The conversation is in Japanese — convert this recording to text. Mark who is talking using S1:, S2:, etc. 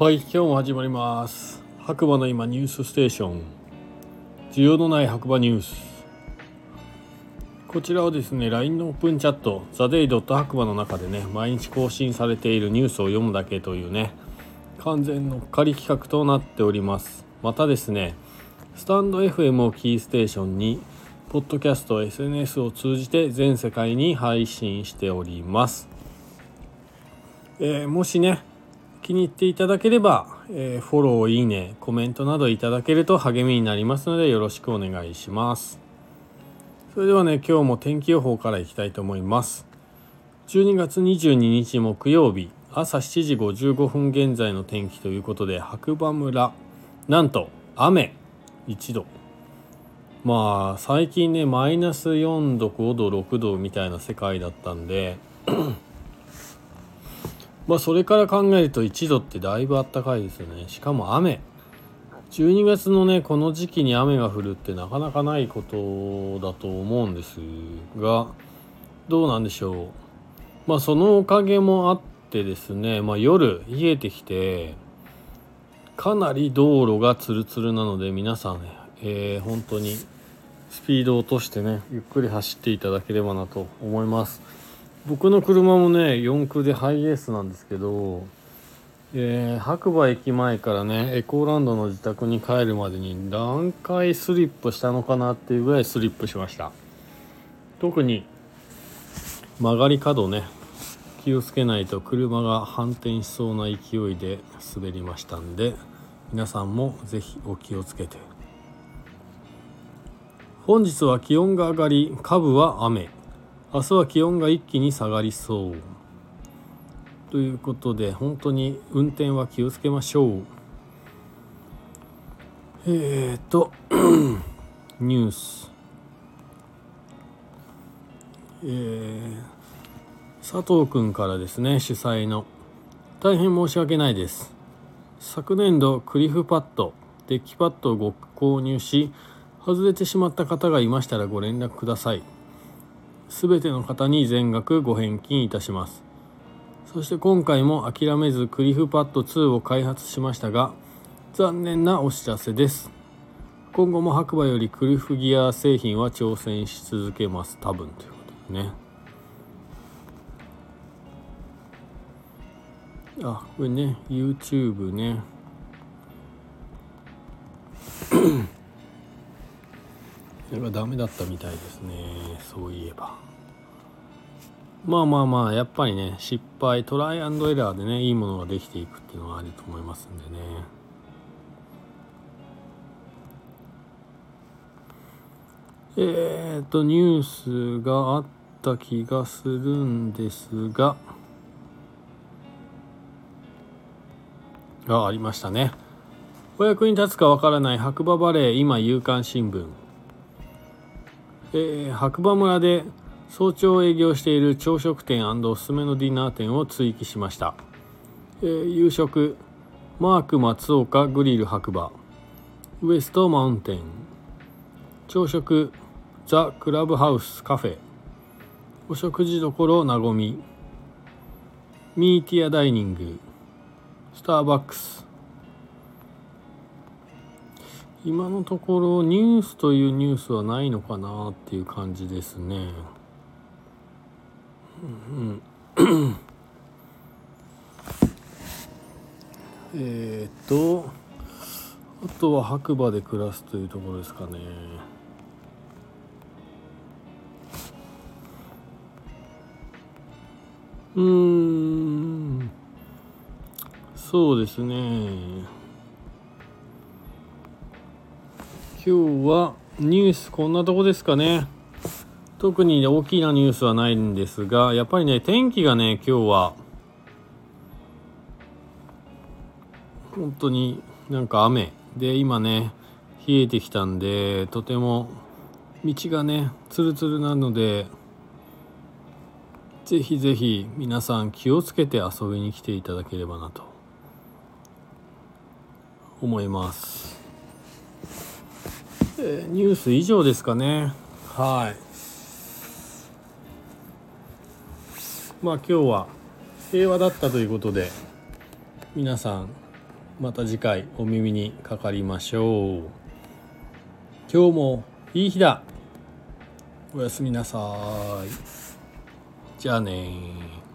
S1: はい今日も始まります。白馬の今ニュースステーション。需要のない白馬ニュース。こちらはですね LINE のオープンチャットザデイドット白馬の中でね毎日更新されているニュースを読むだけというね完全のっかり企画となっております。またですねスタンド FM をキーステーションにポッドキャスト SNS を通じて全世界に配信しております、えー、もしね気に入っていただければ、えー、フォロー、いいね、コメントなどいただけると励みになりますのでよろしくお願いします。それではね、今日も天気予報からいきたいと思います。12月22日木曜日、朝7時55分現在の天気ということで、白馬村、なんと雨1度。まあ、最近ね、マイナス4度、5度、6度みたいな世界だったんで、まあそれから考えると1度ってだいぶあったかいですよね。しかも雨。12月のねこの時期に雨が降るってなかなかないことだと思うんですがどうなんでしょう。まあそのおかげもあってですね、まあ、夜冷えてきてかなり道路がツルツルなので皆さんね、えー、本当にスピードを落としてねゆっくり走っていただければなと思います。僕の車もね4駆でハイエースなんですけど、えー、白馬駅前からねエコーランドの自宅に帰るまでに何回スリップしたのかなっていうぐらいスリップしました。特に曲がり角ね気をつけないと車が反転しそうな勢いで滑りましたんで皆さんも是非お気をつけて。本日は気温が上がり下部は雨。明日は気温が一気に下がりそう。ということで本当に運転は気をつけましょう。えっ、ー、とニュース。えー、佐藤君からですね主催の。大変申し訳ないです。昨年度クリフパッドデッキパッドをご購入し外れてしまった方がいましたらご連絡ください。全ての方に全額ご返金いたします。そして今回も諦めずクリフパッド2を開発しましたが残念なお知らせです。今後も白馬よりクリフギア製品は挑戦し続けます。多分ということでね。あこれね YouTube ね。それがダメだったみたいですね。そういえば。まあまあまあやっぱりね失敗トライアンドエラーでねいいものができていくっていうのはあると思いますんでね。えー、っとニュースがあった気がするんですが。がありましたね。お役に立つかわからない白馬バレー今夕刊新聞。えー、白馬村で早朝営業している朝食店おすすめのディナー店を追記しました、えー、夕食マーク松岡グリル白馬。ウエストマウンテン。朝食ザ・クラブハウスカフェ。お食事処なごみ。ミーティアダイニング。スターバックス。今のところニュースというニュースはないのかなっていう感じですね。うん、えっとあとは白馬で暮らすというところですかね。うんそうですね。今日はニュースこんなとこですかね特に大きなニュースはないんですがやっぱりね天気がね今日は本当になんか雨で今ね冷えてきたんでとても道がねツルツルなのでぜひぜひ皆さん気をつけて遊びに来ていただければなと思います。えー、ニュース以上ですかね。はい。まあ今日は平和だったということで皆さんまた次回お耳にかかりましょう。今日もいい日だ。おやすみなさい。じゃあね